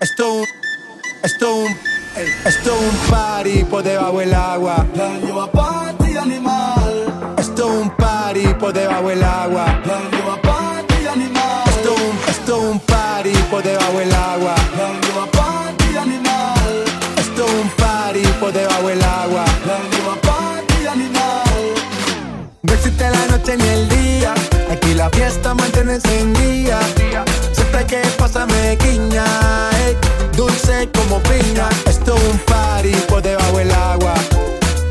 Esto un, esto un, esto un party por debajo del agua. Party animal. Esto un party por debajo del agua. Party animal. Esto un, esto un party por debajo del agua. Party animal. Esto un party por debajo del agua. Party animal. No existe la noche ni el día. Aquí la fiesta mantiene encendida. Siempre que pasa me guiña. dulce como piña. Esto es un party por debajo del agua.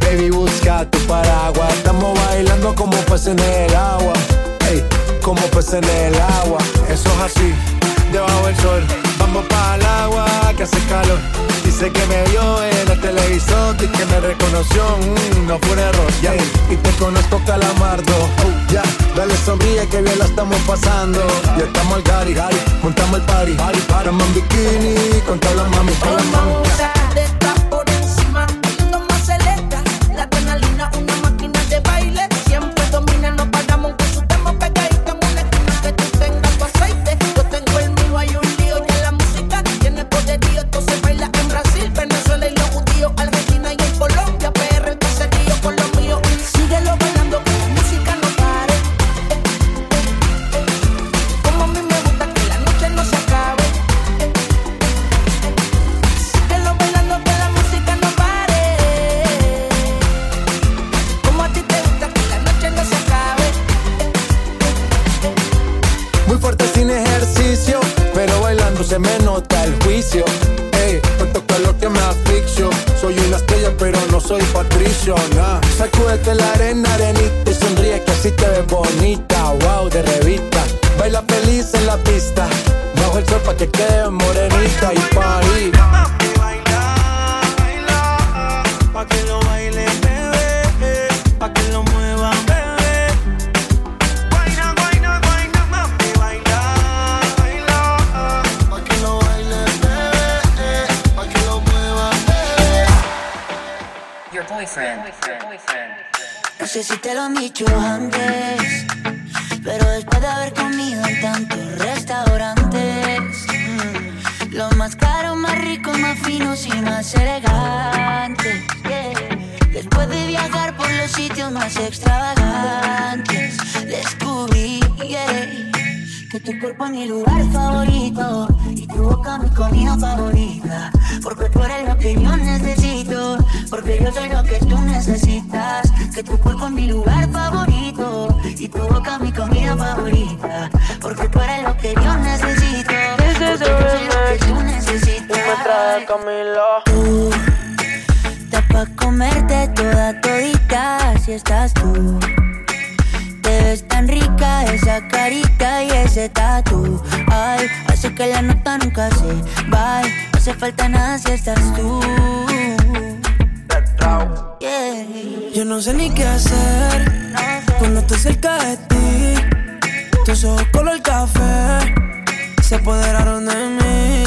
Baby, busca tu paraguas. Estamos bailando como peces en el agua. ey, como peces en el agua. Eso es así, debajo del sol. Vamos el agua que hace calor. Dice que me vio en el televisor y que me reconoció. mm, no fue un error. Y te conozco calamardo. Oh, dale sonríe que bien la estamos pasando. Ya estamos al gari, gari, montamos el party. party, party. Estamos con todas las mami, con las mami. Tú, estás pa' comerte toda todita si estás tú. Te ves tan rica esa carita y ese tatu. Ay, hace que la nota nunca se va. No hace falta nada si estás tú. Yeah. Yo no sé ni qué hacer cuando estoy cerca de ti. Tus ojos color café se apoderaron de mí.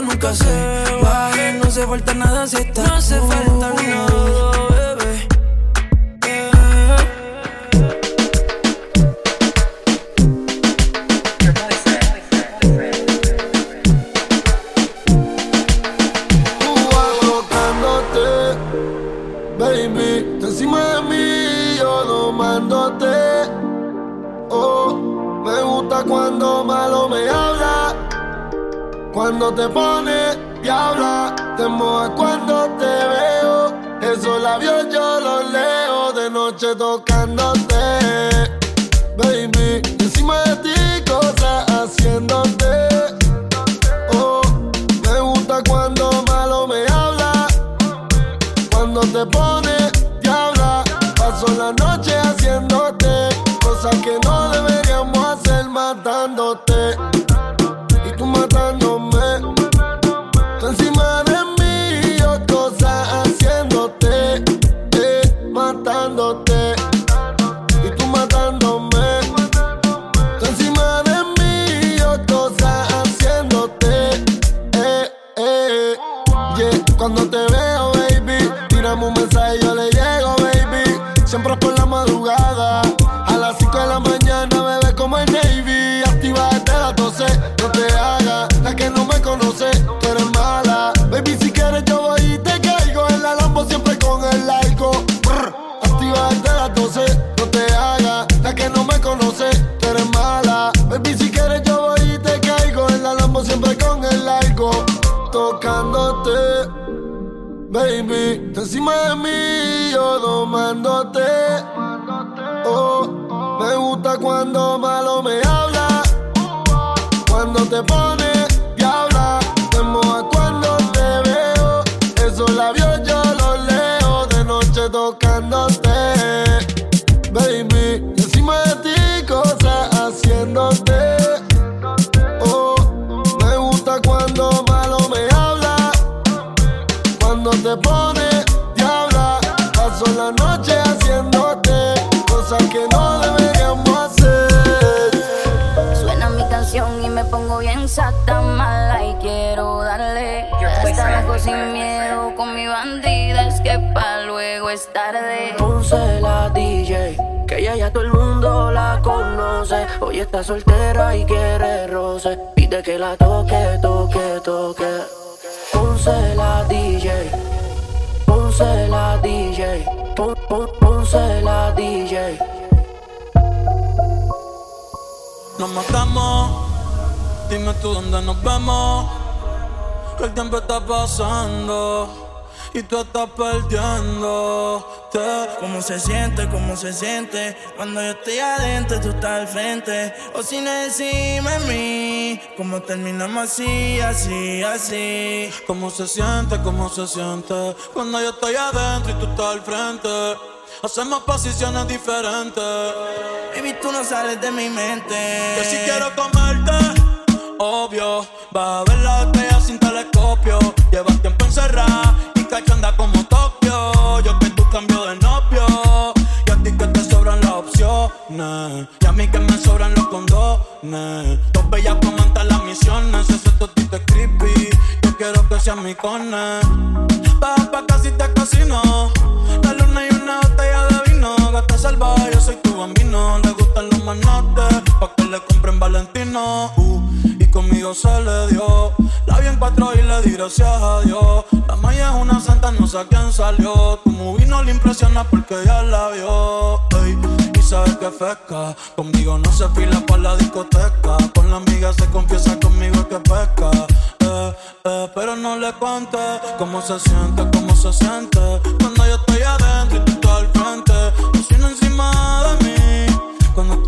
Nunca se baje. No hace falta nada si estás No hace falta nada, Tocándote. Baby, tú encima de mí, yo domándote. Oh, me gusta cuando malo me habla. Cuando te pones Te pones diabla, paso la noche haciéndote cosas que no deberíamos hacer. Suena mi canción y me pongo bien sata mala y quiero darle hasta abajo sin miedo con mi bandida es que pa luego es tarde. Ponce la DJ, que ella ya todo el mundo la conoce. Hoy está soltera y quiere roce. Pide que la toque, toque, toque. Ponce la DJ, Ponce la DJ, pon, pon, Ponce la DJ. Nos matamos, dime tú dónde nos vemos. Que el tiempo está pasando y tú estás perdiéndote. ¿Cómo se siente? ¿Cómo se siente? Cuando yo estoy adentro, tú estás al frente. O si no encima de mí. ¿Cómo terminamos así, así, así? ¿Cómo se siente? ¿Cómo se siente? Cuando yo estoy adentro y tú estás al frente. Hacemos posiciones diferentes. Baby, tú no sales de mi mente. Que si quiero comerte, obvio. Vas a ver la botella sin telescopio. Llevas tiempo encerrada y cachonda como Tokio. Yo que tú cambio de novio. Y a ti que te sobran las opciones. Y a mí que me sobran los condones. Dos bellas comentan las misiones. Ese totito es creepy. Yo quiero que seas mi cone. Baja pa' casi te casino. La luna y una botella de vino. Gata salvaje, yo soy tu bambino. Le gustan los manotes. Pa' que le compren Valentino. Uh, conmigo se le dio. La vi en cuatro y le di gracias a Dios. La maya es una santa, no sé a quién salió. Tu movie no le impresiona porque ya la vio. Y sabes que pesca. Conmigo no se fila para la discoteca. Con la amiga se confiesa conmigo que pesca. Eh, eh, pero no le cuente cómo se siente, cómo se siente. Cuando yo estoy adentro y tú estás al frente. Cocina encima de mí. Cuando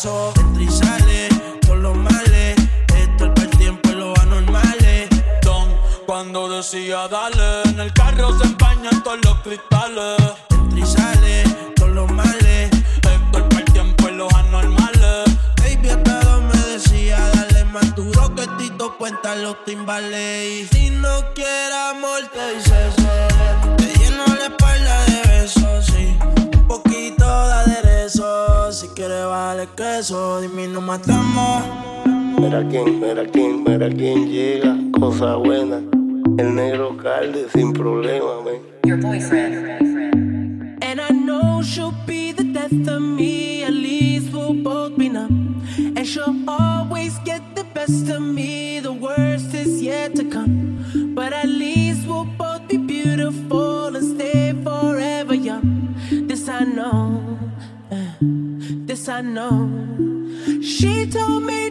paso. Entra y sale con los males. Esto es para el tiempo y los anormales. Don, cuando decía dale, en el carro se empañan todos los cristales. Entra y sale con los males. Esto es para el tiempo y los anormales. Baby, hasta me decía dale, más duro que Tito cuenta los timbales. matamos. Mira quién, mira quién, mira quién llega, cosa buena. El negro calde sin problema, man. Your boyfriend. And I know she'll be the death of me, at least we'll both be numb. And she'll always get the best of me, the worst is yet to come. But at least we'll both be beautiful and stay forever young. This I know, uh, this I know. She told me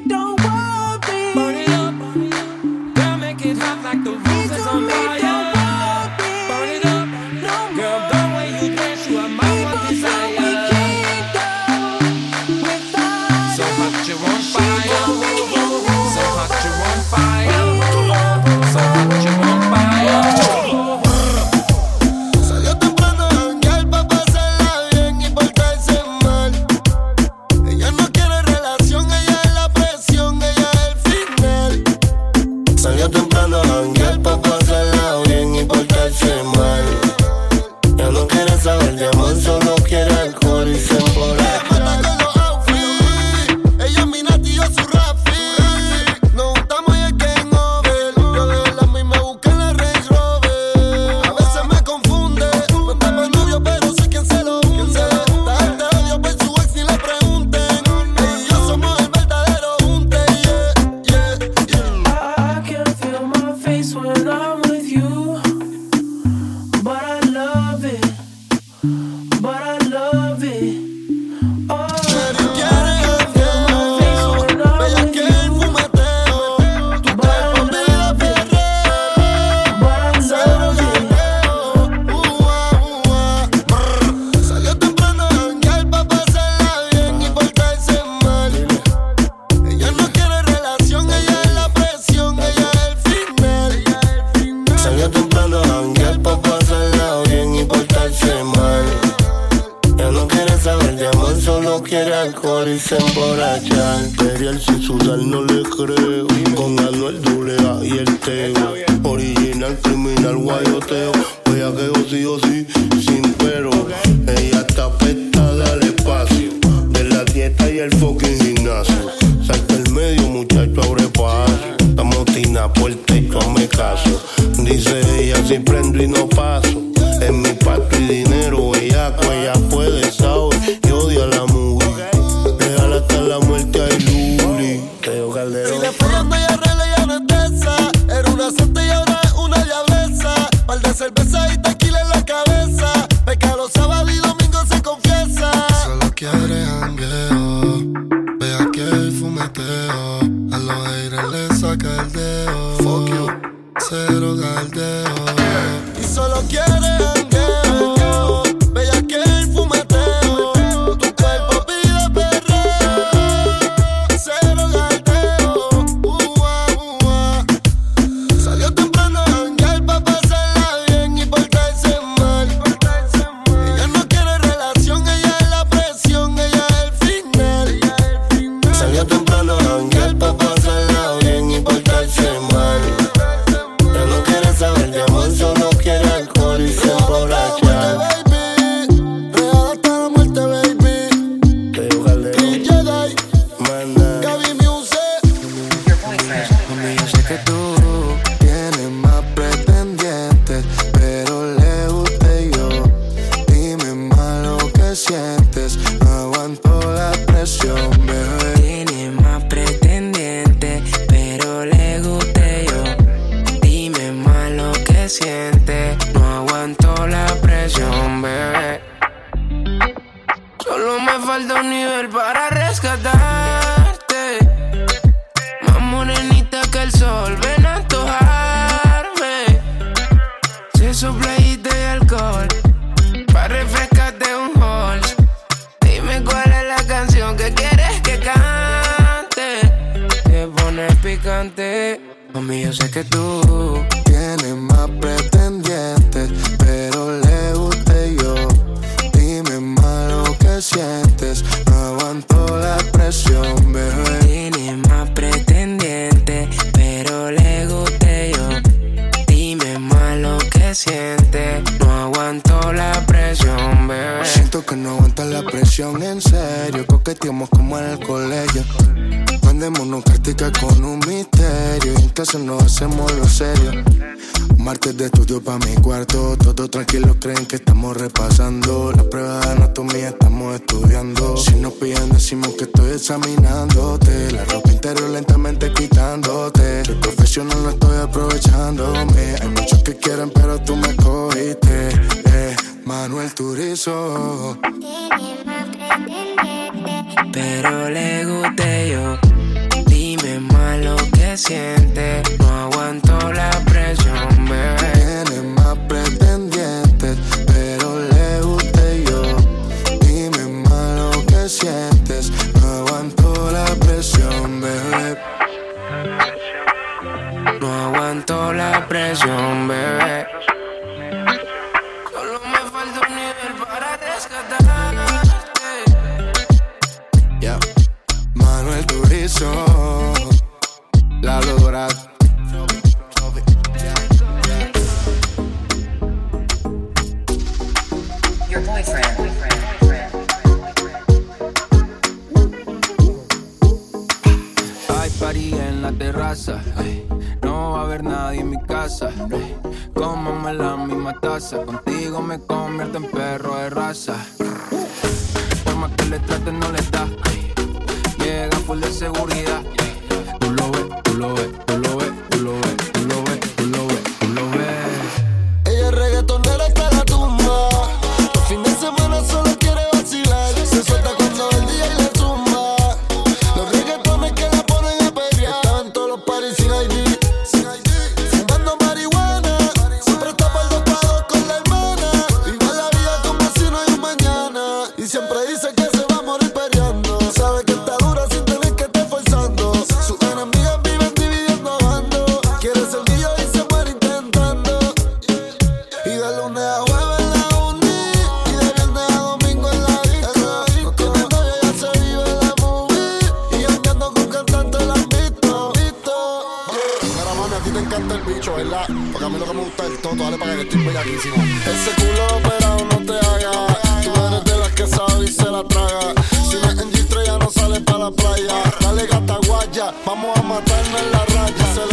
te encanta el bicho, ¿verdad? Porque a mí lo que me gusta es el dale para que estoy bellaquísimo. Ese culo operado no te haga. Tú eres de las que sabe y se la traga. Si no es en G3 ya no sales para la playa. Dale gata guaya, vamos a matarnos en la raya.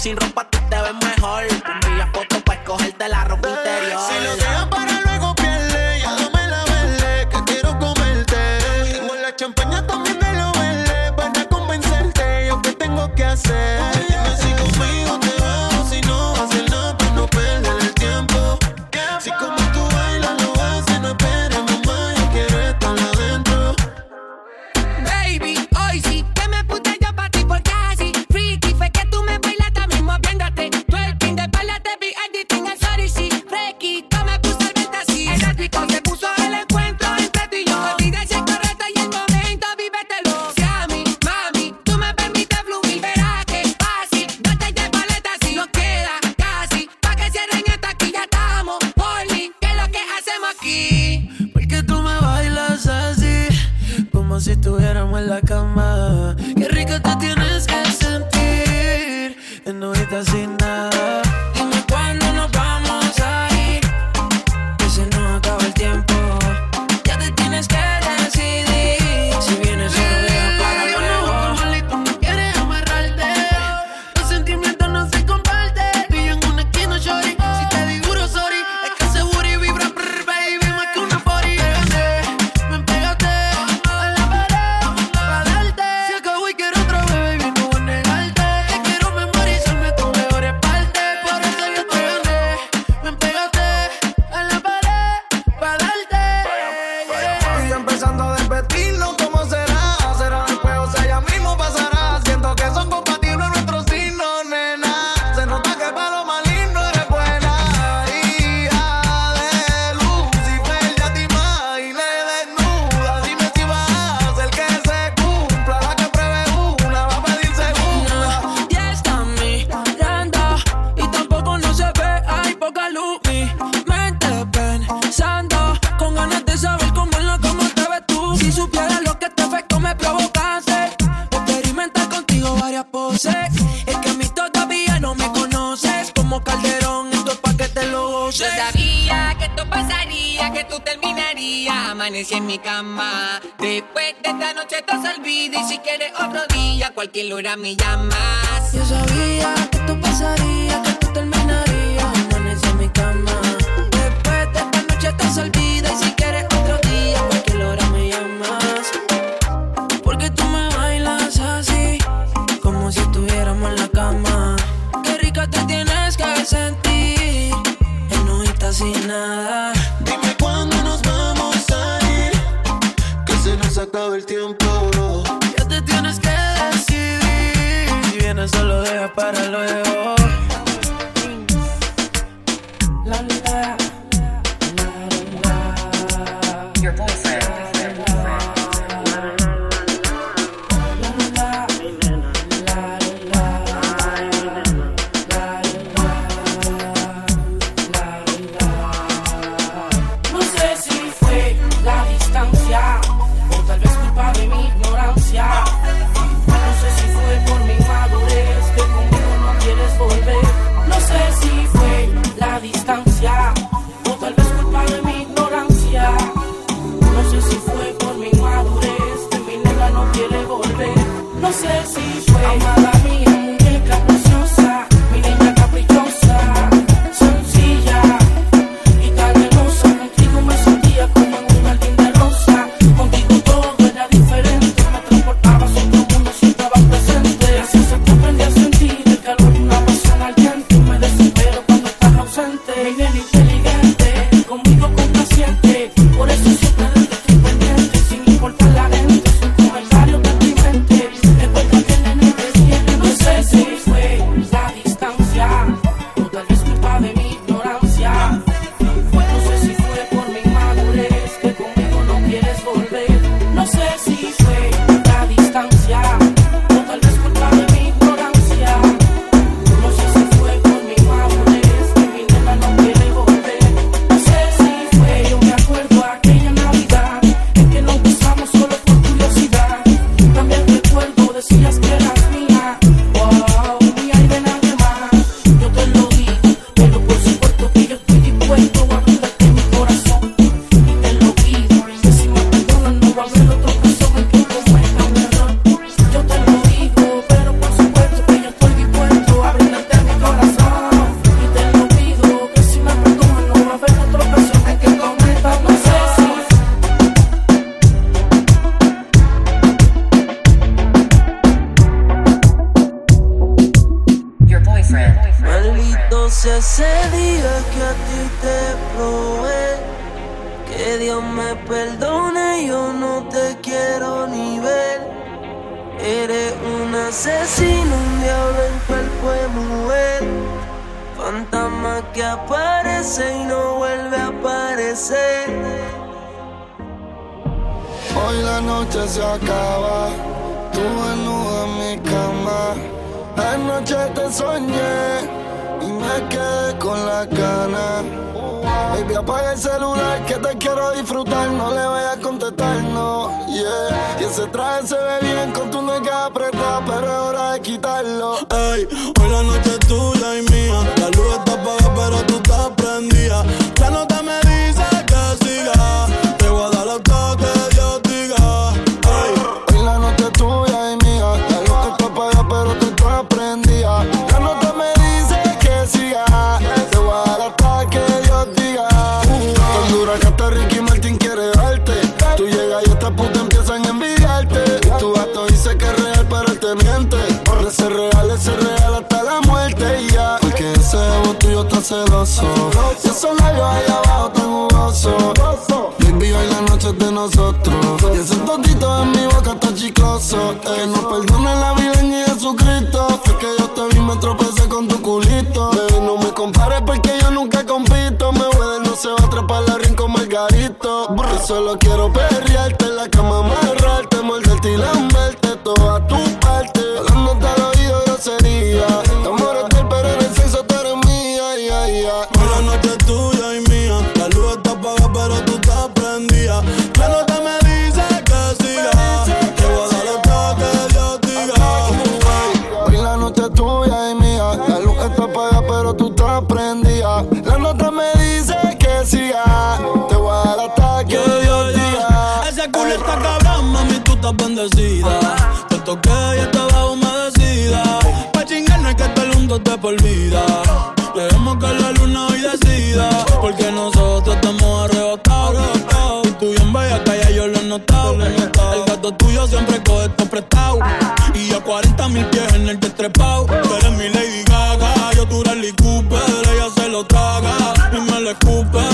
Sin ropa answer te miente. Ser real, ser real hasta la muerte y ya. Porque ese voto tuyo está celoso. Y esos labios ahí abajo tan jugosos. Baby, hoy la noche de nosotros. Y ese tontito en mi boca está chicloso. Que no perdone la vida en Jesucristo. Fue que yo te vi, me tropecé con tu culito. Baby, no me compares porque yo nunca compito. Me voy no se va a atrapar la rincón margarito. Solo quiero perrearte en la cama, amarrarte, morderte y la trepao. Tú eres mi Lady Gaga, yo tu Rally Cooper. Ella se lo traga y me lo escupe.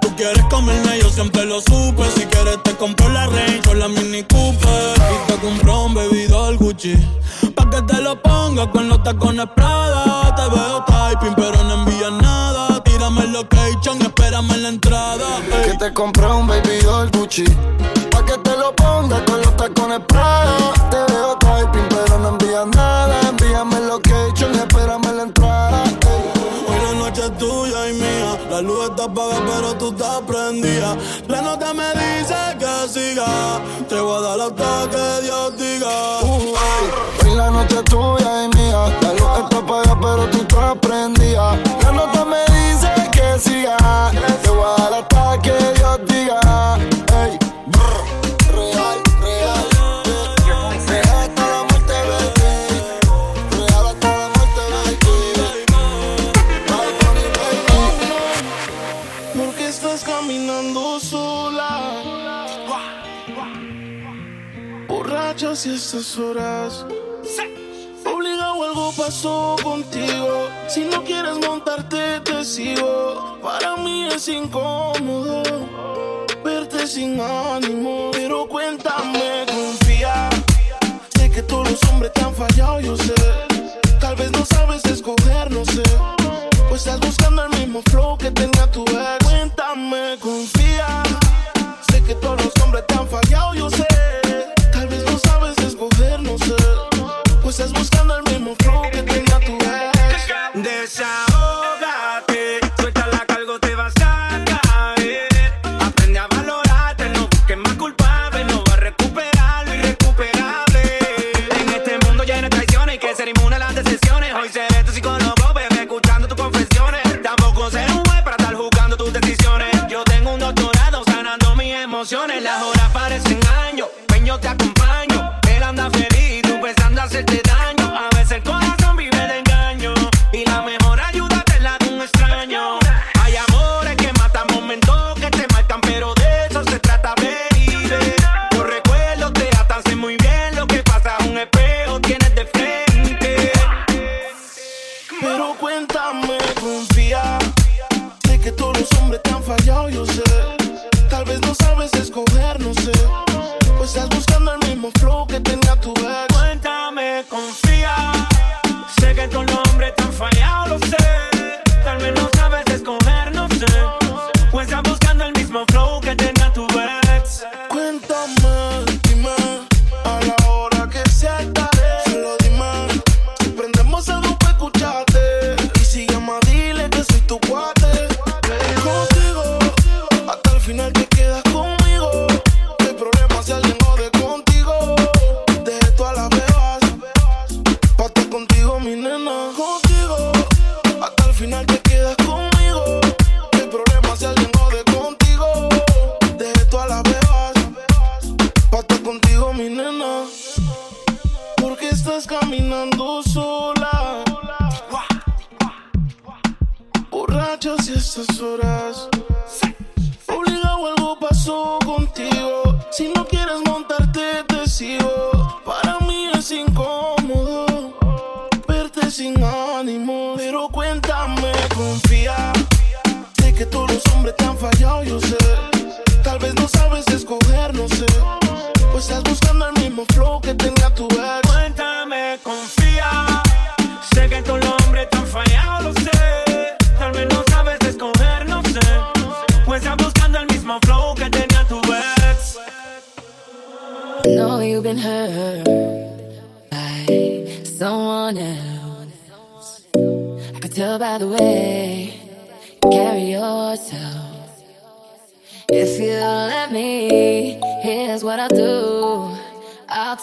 Tú quieres comerme, yo siempre lo supe. Si quieres te compro la Range o la Mini Cooper. Y te compro un bebidor Gucci. Pa' que te lo pongas cuando estás con Prada. Te veo typing, pero no envías nada. Tírame el location, espérame en la entrada. Ey. Que te compré un bebidor Gucci. Pa' que te lo pongas con los tacones Prada. Te veo typing, pero La nota me dice que siga. Te voy a dar hasta que Dios diga. Uh. Hoy la noche es tuya y mía. La luz está apagada, pero tú casi estas horas. Obligado algo pasó contigo. Si no quieres montarte, te sigo. Para mí es incómodo verte sin ánimo. Pero cuéntame, confía. Sé que todos los hombres te han fallado, yo sé. Tal vez no sabes escoger, no sé. Pues estás buscando el mismo flow que tenga tu ex.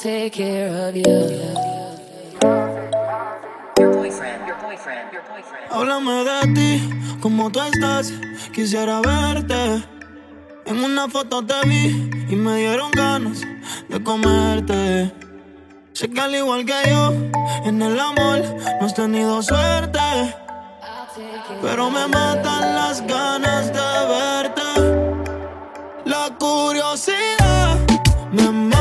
take care of you. Your boyfriend, your boyfriend, your boyfriend. Háblame de ti, cómo tú estás. Quisiera verte. En una foto te vi y me dieron ganas de comerte. Sé que al igual que yo, en el amor no has tenido suerte. Pero me matan las ganas de verte. La curiosidad me mata.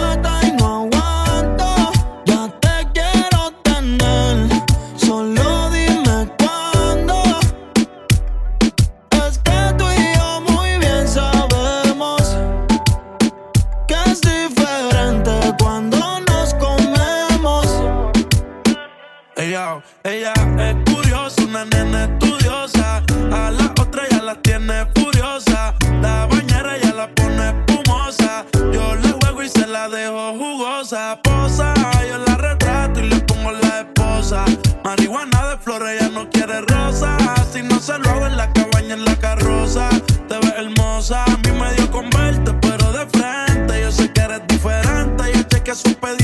Ella es curiosa, una nena estudiosa. A la otra ya la tiene furiosa. La bañera ya la pone espumosa. Yo le juego y se la dejo jugosa. Posa, yo la retrato y le pongo la esposa. Marihuana de flores, ella no quiere rosa. Si no se lo hago en la cabaña, en la carroza. Te ves hermosa, a mí me dio con verte, pero de frente. Yo sé que eres diferente. Yo sé que su pedido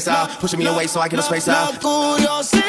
face out. Ah. Pushing me away so I get a space ah. out.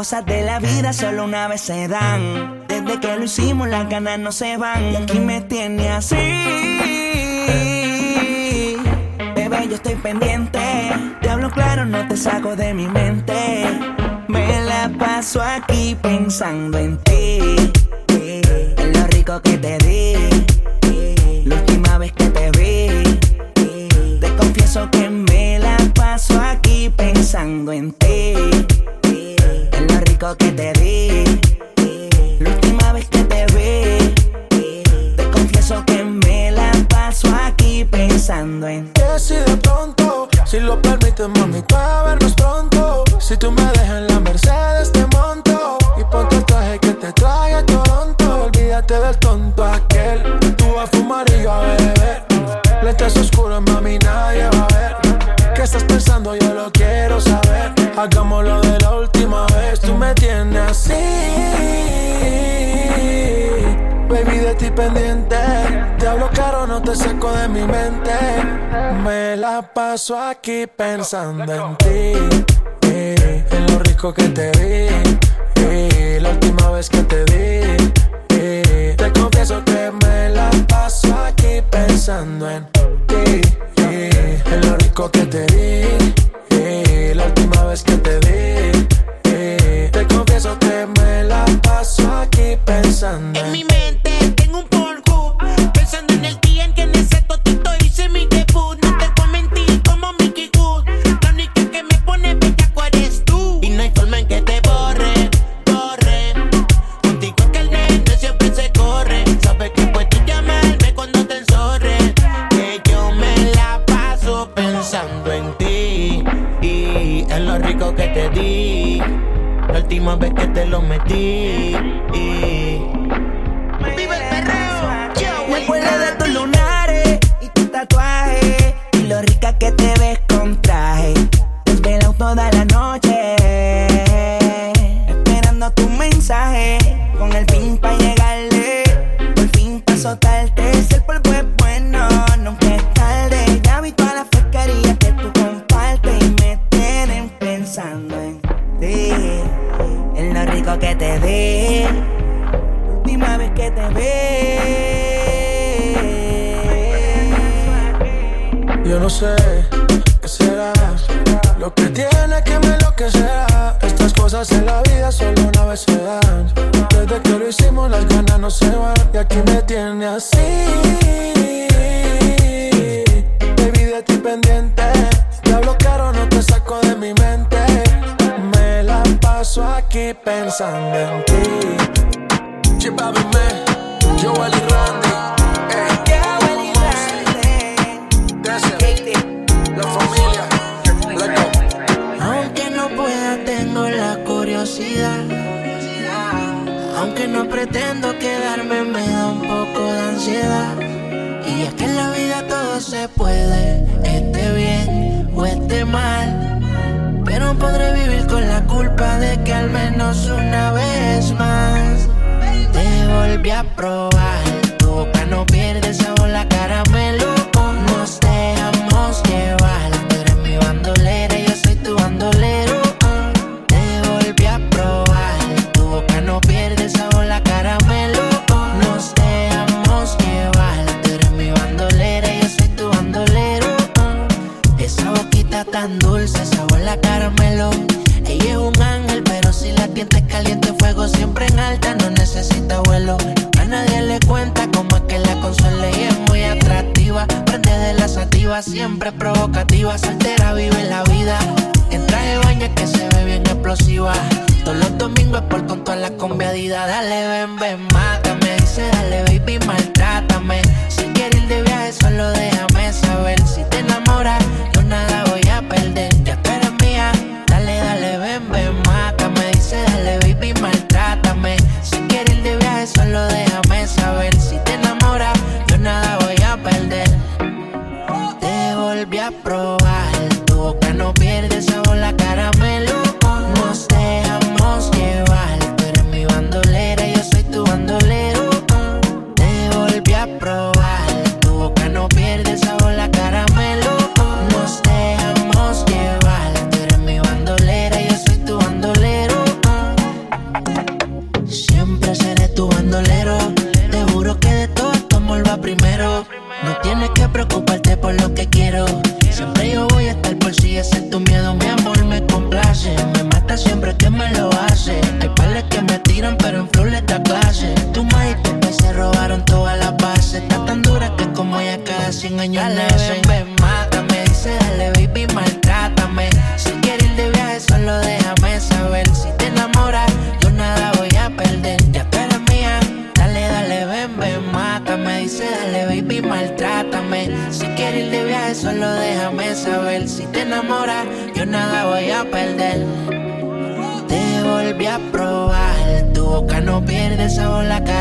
cosas de la vida solo una vez se dan. Desde que lo hicimos, las ganas no se van. Y aquí me tiene así. Bebé, yo estoy pendiente. Te hablo claro, no te saco de mi mente. Me la paso aquí pensando en ti. En lo rico que te di. La última vez que te vi. Te confieso que me la paso aquí pensando en ti lo que te paso aquí pensando en ti, eh, en lo rico que te vi. años dale, nacen. Ven, mátame, dice dale baby, maltrátame. Si quieres ir de viaje, solo déjame saber. Si te enamoras, yo nada voy a perder. Ya tú eres mía, dale, dale, ven, ven, mátame. Dice dale baby, maltrátame. Si quieres ir de viaje, solo déjame saber. Si te enamoras, yo nada voy a perder. Te volví a probar, tu boca no pierde sabor la cara